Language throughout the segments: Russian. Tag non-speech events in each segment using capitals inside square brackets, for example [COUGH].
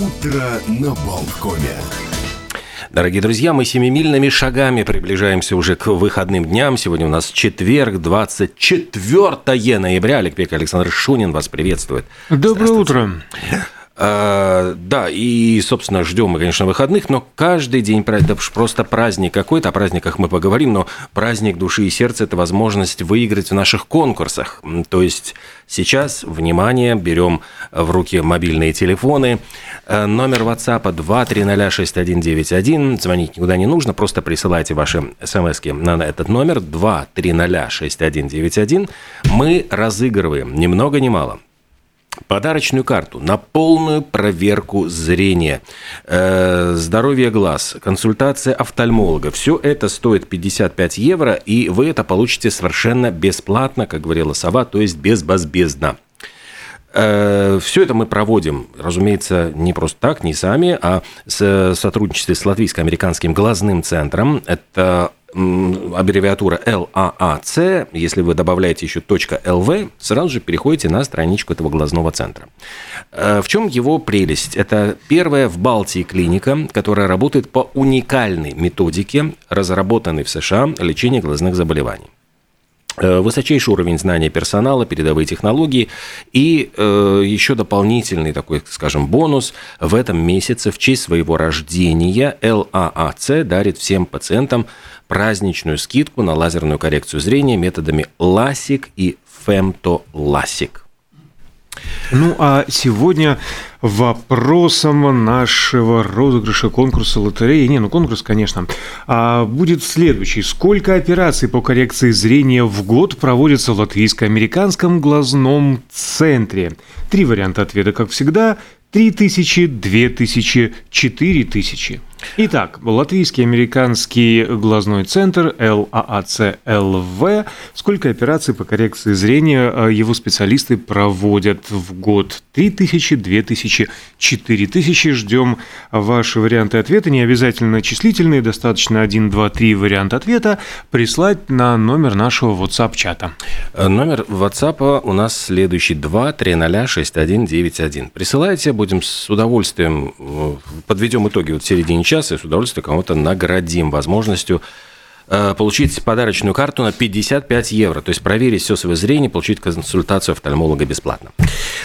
Утро на Болткоме. Дорогие друзья, мы семимильными шагами приближаемся уже к выходным дням. Сегодня у нас четверг, 24 ноября. Олег Пек, Александр Шунин вас приветствует. Доброе утро. [LAUGHS] А, да, и, собственно, ждем мы, конечно, выходных, но каждый день это просто праздник какой-то. О праздниках мы поговорим, но праздник души и сердца – это возможность выиграть в наших конкурсах. То есть сейчас, внимание, берем в руки мобильные телефоны. Э, номер WhatsApp 2306191. Звонить никуда не нужно, просто присылайте ваши смс на этот номер 2306191. Мы разыгрываем ни много ни мало подарочную карту на полную проверку зрения, э, здоровье глаз, консультация офтальмолога. Все это стоит 55 евро, и вы это получите совершенно бесплатно, как говорила Сова, то есть безбазбездно. Э, Все это мы проводим, разумеется, не просто так, не сами, а в сотрудничестве с Латвийско-американским глазным центром. Это аббревиатура LAAC, если вы добавляете еще .lv, сразу же переходите на страничку этого глазного центра. Э, в чем его прелесть? Это первая в Балтии клиника, которая работает по уникальной методике, разработанной в США лечения глазных заболеваний высочайший уровень знания персонала, передовые технологии и э, еще дополнительный такой, скажем, бонус. В этом месяце в честь своего рождения LAAC дарит всем пациентам праздничную скидку на лазерную коррекцию зрения методами LASIK и FemtoLASIK. Ну а сегодня вопросом нашего розыгрыша конкурса лотереи, не, ну конкурс, конечно, а будет следующий. Сколько операций по коррекции зрения в год проводится в латвийско-американском глазном центре? Три варианта ответа, как всегда. Три тысячи, две тысячи, четыре тысячи. Итак, латвийский американский глазной центр ЛААЦ-ЛВ. Сколько операций по коррекции зрения э, его специалисты проводят в год? 3000, 2000, 4000. Ждем ваши варианты ответа. Не обязательно числительные, достаточно 1, 2, 3 варианта ответа прислать на номер нашего WhatsApp-чата. Э, номер WhatsApp у нас следующий 2 300 6191. Присылайте, будем с удовольствием, э, подведем итоги вот середине сейчас и с удовольствием кого-то наградим возможностью э, получить подарочную карту на 55 евро. То есть проверить все свое зрение, получить консультацию офтальмолога бесплатно.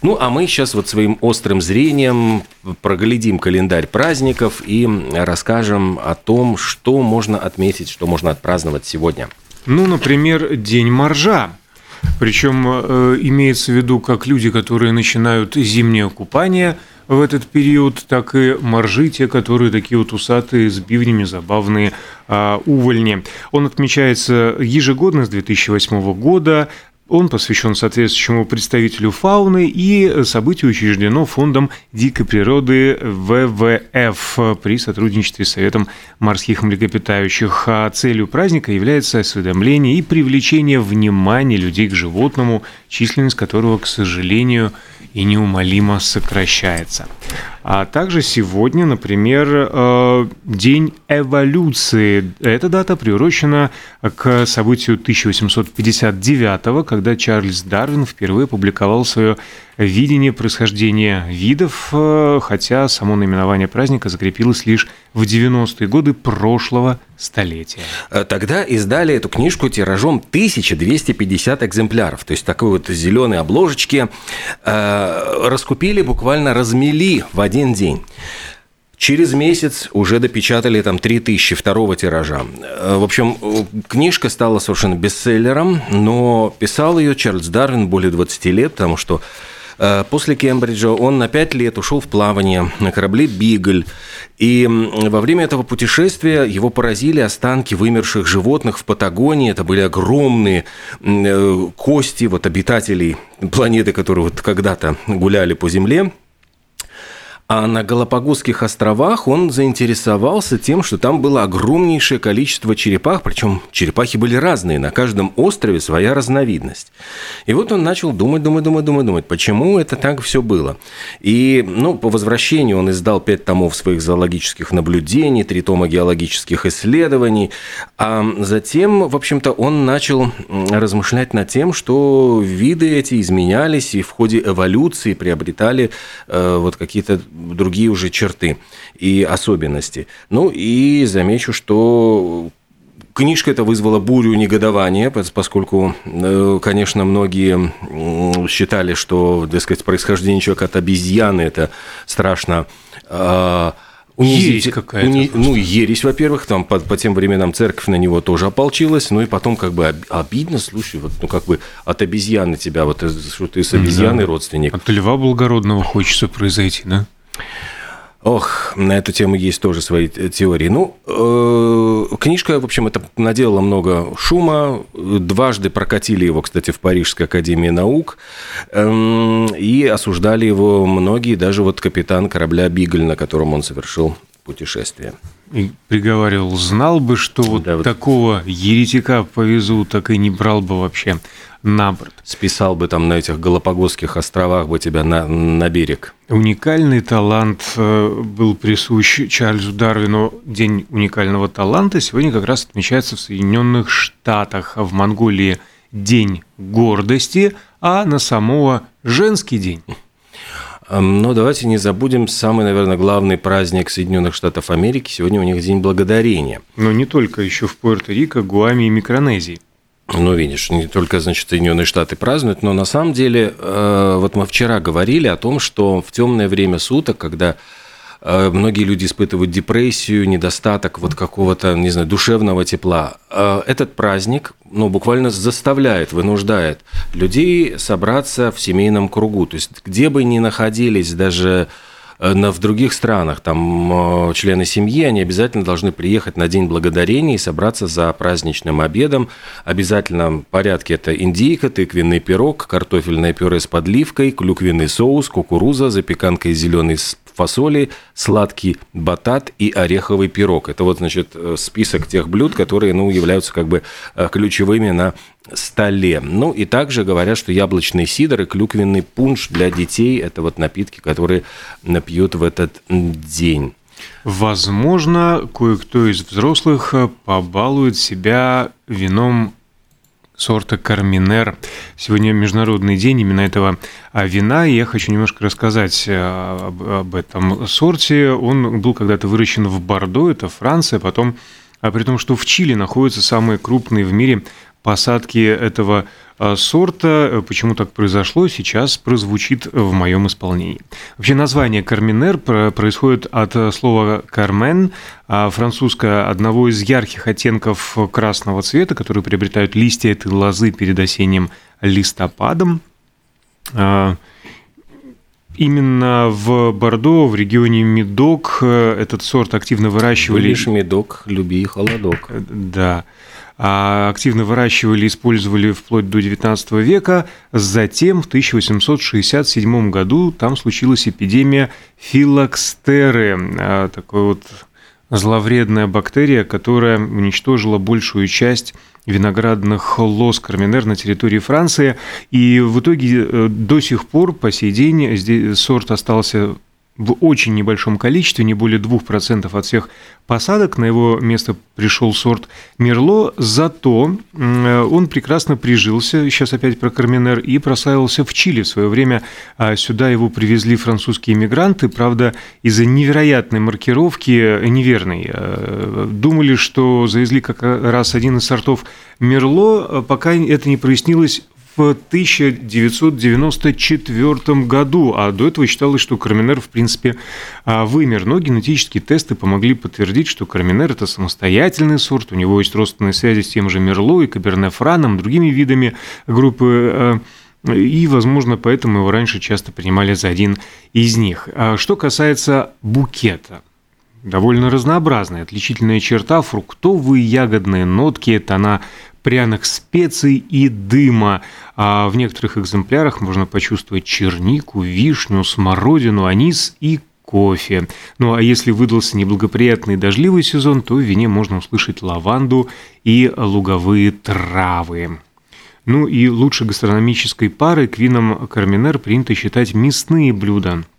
Ну, а мы сейчас вот своим острым зрением проглядим календарь праздников и расскажем о том, что можно отметить, что можно отпраздновать сегодня. Ну, например, День моржа. Причем э, имеется в виду как люди, которые начинают зимнее купание – в этот период, так и моржи, те, которые такие вот усатые, с бивнями, забавные а, увольни. Он отмечается ежегодно с 2008 года. Он посвящен соответствующему представителю фауны и событию учреждено Фондом дикой природы ВВФ при сотрудничестве с Советом морских млекопитающих. А целью праздника является осведомление и привлечение внимания людей к животному, численность которого, к сожалению, и неумолимо сокращается. А также сегодня, например, э, День эволюции. Эта дата приурочена к событию 1859 когда Чарльз Дарвин впервые публиковал свое видение происхождения видов, э, хотя само наименование праздника закрепилось лишь в 90-е годы прошлого столетия. Э, тогда издали эту книжку тиражом 1250 экземпляров. То есть такой вот зеленой обложечки раскупили, буквально размели в один день. Через месяц уже допечатали там 3000 второго тиража. Э, в общем, книжка стала совершенно бестселлером, но писал ее Чарльз Дарвин более 20 лет, потому что Э, после Кембриджа он на пять лет ушел в плавание на корабле «Бигль». И во время этого путешествия его поразили останки вымерших животных в Патагонии. Это были огромные э, кости вот обитателей планеты, которые вот когда-то гуляли по Земле. А на Галапагосских островах он заинтересовался тем, что там было огромнейшее количество черепах, причем черепахи были разные, на каждом острове своя разновидность. И вот он начал думать, думать, думать, думать, думать, почему это так все было. И ну, по возвращению он издал пять томов своих зоологических наблюдений, три тома геологических исследований, а затем, в общем-то, он начал размышлять над тем, что виды эти изменялись и в ходе эволюции приобретали э, вот какие-то другие уже черты и особенности. Ну и замечу, что Книжка эта вызвала бурю негодования, поскольку, э, конечно, многие считали, что, так сказать, происхождение человека от обезьяны – это страшно а, Ересь какая-то. Уни... Ну, ересь, во-первых, там по, по тем временам церковь на него тоже ополчилась, ну и потом как бы обидно, слушай, вот, ну как бы от обезьяны тебя, вот что ты с обезьяной да. родственник. От льва благородного хочется произойти, да? Ох, на эту тему есть тоже свои теории. Ну, э, книжка, в общем, это наделала много шума. Дважды прокатили его, кстати, в Парижской академии наук. Э, и осуждали его многие, даже вот капитан корабля «Бигль», на котором он совершил путешествие. И приговаривал, знал бы, что вот да, вот такого еретика повезу, так и не брал бы вообще на борт. Списал бы там на этих Галапагосских островах бы тебя на, на берег. Уникальный талант э, был присущ Чарльзу Дарвину. День уникального таланта сегодня как раз отмечается в Соединенных Штатах, а в Монголии День гордости, а на самого женский день. Но давайте не забудем самый, наверное, главный праздник Соединенных Штатов Америки. Сегодня у них День Благодарения. Но не только, еще в Пуэрто-Рико, Гуаме и Микронезии. Ну, видишь, не только, значит, Соединенные Штаты празднуют, но на самом деле, э, вот мы вчера говорили о том, что в темное время суток, когда многие люди испытывают депрессию, недостаток вот какого-то, не знаю, душевного тепла, э, этот праздник, ну, буквально заставляет, вынуждает людей собраться в семейном кругу. То есть, где бы ни находились даже Э, в других странах, там э, члены семьи, они обязательно должны приехать на День Благодарения и собраться за праздничным обедом. Обязательно в порядке это индейка, тыквенный пирог, картофельное пюре с подливкой, клюквенный соус, кукуруза, запеканка из зеленой фасоли, сладкий батат и ореховый пирог. Это вот, значит, э, список тех блюд, которые, ну, являются как бы ключевыми на столе. Ну и также говорят, что яблочный сидр и клюквенный пунш для детей – это вот напитки, которые напьют в этот день. Возможно, кое-кто из взрослых побалует себя вином сорта Карминер. Сегодня Международный день именно этого вина, и я хочу немножко рассказать э, об, об этом сорте. Он был когда-то выращен в Бордо, это Франция, потом а при том, что в Чили находятся самые крупные в мире посадки этого а, сорта. Почему так произошло, сейчас прозвучит в моем исполнении. Вообще название карминер происходит от слова кармен, французское одного из ярких оттенков красного цвета, которые приобретают листья этой лозы перед осенним листопадом. А, именно в Бордо, в регионе Медок, э, этот сорт активно выращивали. Лишь Медок, люби холодок. Да. А, активно выращивали и использовали вплоть до XIX века. Затем в 1867 году там случилась эпидемия филокстеры, а, такой вот зловредная бактерия, которая уничтожила большую часть виноградных лоз Карминер на территории Франции. И в итоге э, до сих пор, по сей день, сорт остался в очень небольшом количестве, не более 2% от всех посадок. На его место пришел сорт Мерло, зато он прекрасно прижился, сейчас опять про Карминер, и прославился в Чили. В свое время а, сюда его привезли французские иммигранты, правда, из-за невероятной маркировки, неверной. А, думали, что завезли как раз один из сортов Мерло, а пока это не прояснилось, в 1994 году, а до этого считалось, что Карминер, в принципе, а, вымер. Но генетические тесты помогли подтвердить, что Карминер – это самостоятельный сорт, у него есть родственные связи с тем же Мерло и Каберне-Франом, другими видами группы а, и, возможно, поэтому его раньше часто принимали за один из них. А что касается букета – довольно разнообразная. Отличительная черта – фруктовые ягодные нотки, тона пряных специй и дыма. А в некоторых экземплярах можно почувствовать чернику, вишню, смородину, анис и кофе. Ну а если выдался неблагоприятный дождливый сезон, то в вине можно услышать лаванду и луговые травы. Ну и лучшей гастрономической парой к винам Карминер принято считать мясные блюда –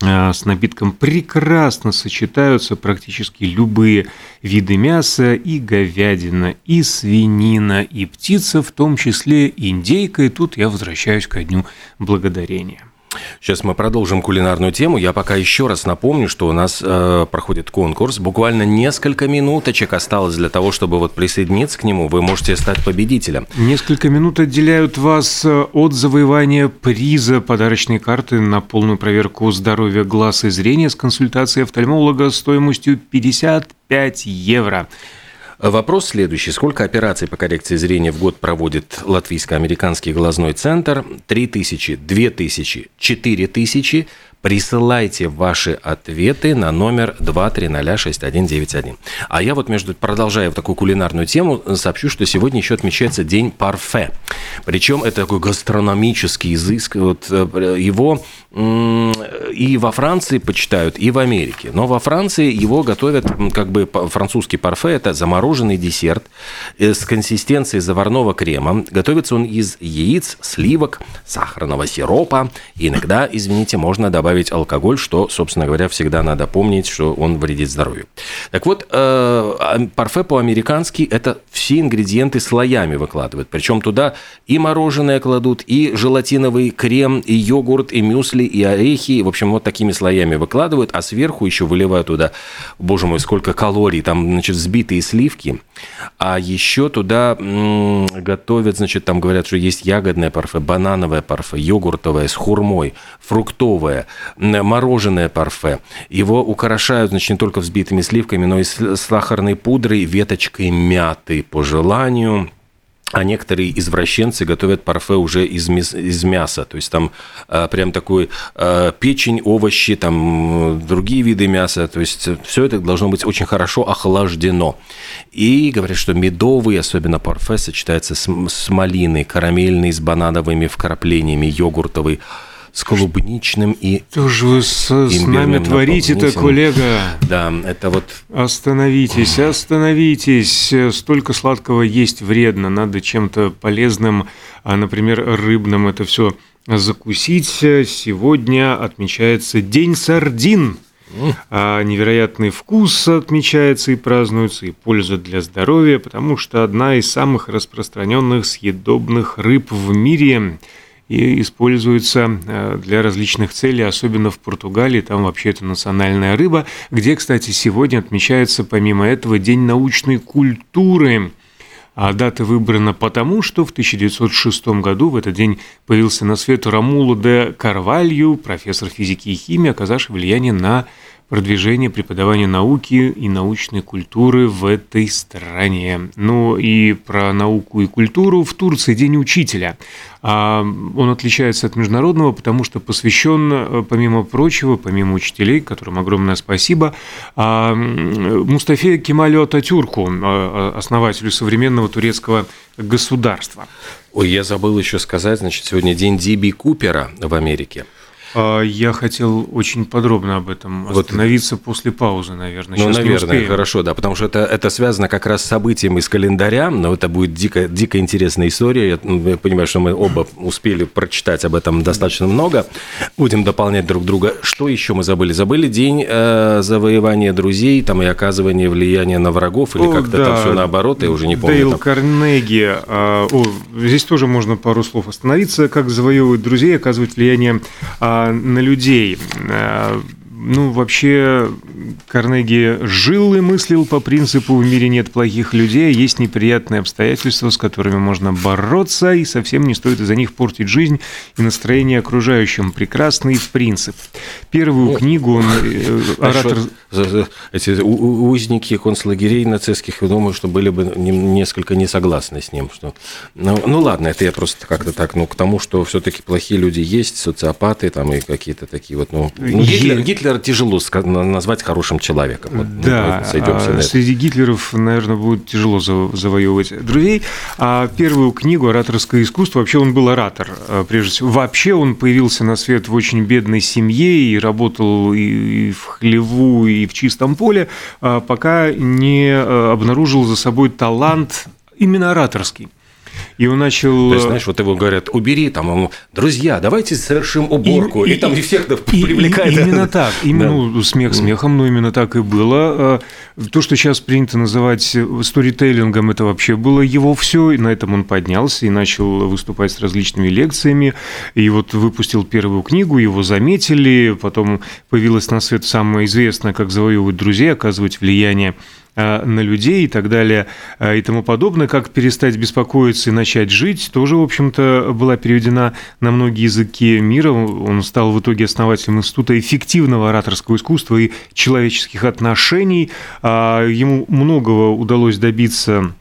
с напитком прекрасно сочетаются практически любые виды мяса, и говядина, и свинина, и птица, в том числе индейка. И тут я возвращаюсь ко дню благодарения. Сейчас мы продолжим кулинарную тему. Я пока еще раз напомню, что у нас э, проходит конкурс. Буквально несколько минуточек осталось для того, чтобы вот присоединиться к нему. Вы можете стать победителем. Несколько минут отделяют вас э, от завоевания приза подарочной карты на полную проверку здоровья глаз и зрения с консультацией офтальмолога стоимостью 55 евро. Вопрос следующий. Сколько операций по коррекции зрения в год проводит Латвийско-американский глазной центр? 3 тысячи, 2 тысячи, 4 тысячи – Присылайте ваши ответы на номер 2306191. А я вот между продолжая в такую кулинарную тему, сообщу, что сегодня еще отмечается День парфе. Причем это такой гастрономический изыск. Вот э, его и во Франции почитают, и в Америке. Но во Франции его готовят, как бы французский парфе, это замороженный десерт э, с консистенцией заварного крема. Готовится он из яиц, сливок, сахарного сиропа. Иногда, извините, можно добавить алкоголь, что, собственно говоря, всегда надо помнить, что он вредит здоровью. Так вот, э, а, парфе по-американски – это все ингредиенты слоями выкладывают. Причем туда и мороженое кладут, и желатиновый крем, и йогурт, и мюсли, и орехи. В общем, вот такими слоями выкладывают, а сверху еще выливают туда, боже мой, сколько калорий, там, значит, взбитые сливки. А еще туда готовят, значит, там говорят, что есть ягодное парфе, банановое парфе, йогуртовое с хурмой, фруктовое, мороженое парфе. Его украшают, значит, не только взбитыми сливками, но и сахарной пудрой, веточкой мяты по желанию. А некоторые извращенцы готовят парфе уже из, из мяса. То есть там э, прям такой э, печень, овощи, там другие виды мяса. То есть все это должно быть очень хорошо охлаждено. И говорят, что медовый, особенно парфе, сочетается с, с малиной, карамельный, с банановыми вкраплениями, йогуртовый с клубничным и Что же вы с, с нами творите-то, коллега? Да, это вот... Остановитесь, остановитесь. Столько сладкого есть вредно. Надо чем-то полезным, а, например, рыбным это все закусить. Сегодня отмечается День сардин. А невероятный вкус отмечается и празднуется, и польза для здоровья, потому что одна из самых распространенных съедобных рыб в мире – и используется э, для различных целей, особенно в Португалии, там вообще это национальная рыба, где, кстати, сегодня отмечается помимо этого День научной культуры. А дата выбрана потому, что в 1906 году в этот день появился на свет Рамуло де Карвалью, профессор физики и химии, оказавший влияние на продвижение преподавания науки и научной культуры в этой стране. Ну и про науку и культуру в Турции День учителя. А, он отличается от международного, потому что посвящен, э, помимо прочего, помимо учителей, которым огромное спасибо, а, Мустафе Кемалю Ататюрку, а, основателю современного турецкого государства. Ой, я забыл еще сказать, значит, сегодня день Диби Купера в Америке. А, я хотел очень подробно об этом остановиться вот. после паузы, наверное. Ну, Сейчас наверное, хорошо, да, потому что это, это связано как раз с событием из календаря, но это будет дико, дико интересная история. Я, ну, я понимаю, что мы оба успели прочитать об этом достаточно много. Будем дополнять друг друга. Что еще мы забыли? Забыли день э, завоевания друзей там, и оказывания влияния на врагов, или как-то да. там все наоборот, я уже не помню. Дейл там. Карнеги. А, о, здесь тоже можно пару слов остановиться. Как завоевывать друзей, оказывать влияние а, на людей. Ну, вообще, Карнеги жил и мыслил по принципу «в мире нет плохих людей, есть неприятные обстоятельства, с которыми можно бороться, и совсем не стоит из-за них портить жизнь и настроение окружающим». Прекрасный принцип. Первую книгу он... Э, оратор... Эти узники концлагерей нацистских, я думаю, что были бы несколько не согласны с ним. Что... Ну, ну ладно, это я просто как-то так, ну, к тому, что все-таки плохие люди есть, социопаты там и какие-то такие вот, ну, ну Гитлер, Гитлер Гитлера тяжело назвать хорошим человеком. Вот, да, а среди Гитлеров, наверное, будет тяжело завоевывать друзей. А первую книгу «Ораторское искусство» вообще он был оратор, а, прежде всего. Вообще он появился на свет в очень бедной семье и работал и в хлеву, и в чистом поле, а, пока не обнаружил за собой талант именно ораторский. И он начал... То есть, знаешь, вот его говорят, убери, там, ему, друзья, давайте совершим уборку, и, и, и там всех и, привлекает. И, именно [LAUGHS] так, именно, да. ну, смех смехом, но именно так и было. А, то, что сейчас принято называть сторителлингом, это вообще было его все, и на этом он поднялся и начал выступать с различными лекциями, и вот выпустил первую книгу, его заметили, потом появилась на свет самая известная, как завоевывать друзей, оказывать влияние Э, на людей и так далее э, и тому подобное, как перестать беспокоиться и начать жить, тоже, в общем-то, была переведена на многие языки мира. Он стал в итоге основателем Института эффективного ораторского искусства и человеческих отношений. А, ему многого удалось добиться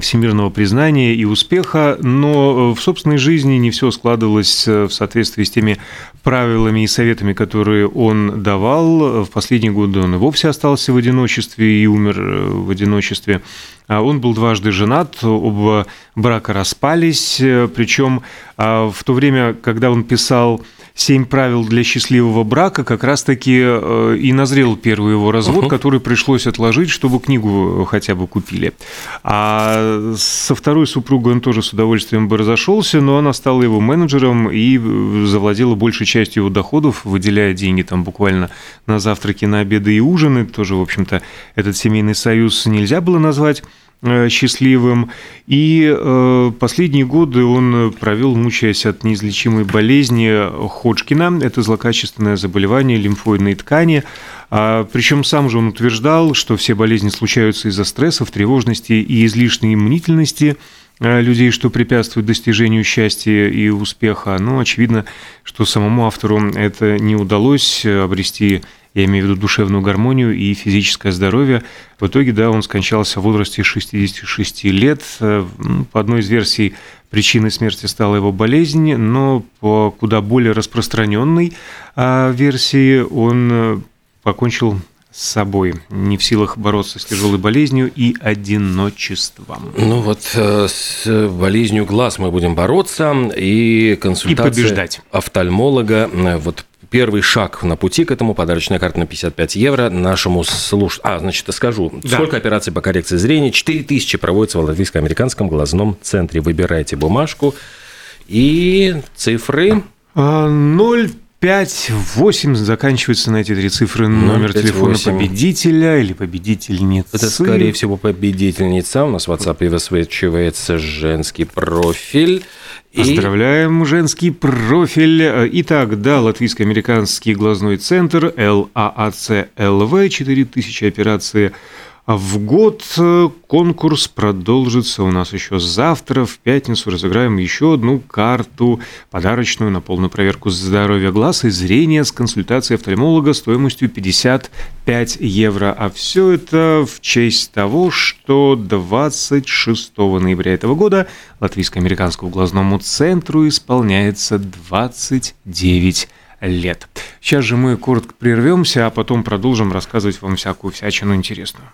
всемирного признания и успеха, но в собственной жизни не все складывалось в соответствии с теми правилами и советами, которые он давал. В последние годы он и вовсе остался в одиночестве и умер э, в одиночестве. А он был дважды женат, оба брака распались, причем а, в то время, когда он писал «Семь правил для счастливого брака», как раз-таки э, и назрел первый его развод, uh-huh. который пришлось отложить, чтобы книгу хотя бы купили. А со второй супругой он тоже с удовольствием бы разошелся, но она стала его менеджером и завладела большей частью его доходов, выделяя деньги там буквально на завтраки, на обеды и ужины. Тоже, в общем-то, этот семейный союз нельзя было назвать Э, счастливым. И э, последние годы он провел, мучаясь от неизлечимой болезни Ходжкина. Это злокачественное заболевание лимфоидной ткани. А, причем сам же он утверждал, что все болезни случаются из-за стрессов, тревожности и излишней иммунительности э, людей, что препятствует достижению счастья и успеха. Но очевидно, что самому автору это не удалось обрести я имею в виду душевную гармонию и физическое здоровье. В итоге, да, он скончался в возрасте 66 лет. Э, по одной из версий причиной смерти стала его болезнь, но по куда более распространенной а, версии он э, покончил с собой, не в силах бороться с тяжелой болезнью и одиночеством. Ну вот э, с болезнью глаз мы будем бороться и консультация и побеждать. офтальмолога вот первый шаг на пути к этому, подарочная карта на 55 евро нашему слуш... А, значит, скажу, да. сколько операций по коррекции зрения? 4000 проводится в Латвийско-американском глазном центре. Выбирайте бумажку и цифры. 0 5, 8 заканчивается на эти три цифры номер 5, телефона 8. победителя или победительницы. Это, скорее всего, победительница. У нас в WhatsApp высвечивается женский профиль. Поздравляем, женский профиль. Итак, да, Латвийско-американский глазной центр ЛААЦ-ЛВ, 4000 операции в год. Конкурс продолжится у нас еще завтра, в пятницу разыграем еще одну карту подарочную на полную проверку здоровья глаз и зрения с консультацией офтальмолога стоимостью 55 евро. А все это в честь того, что 26 ноября этого года Латвийско-американскому глазному центру исполняется 29 лет. Сейчас же мы коротко прервемся, а потом продолжим рассказывать вам всякую всячину интересную.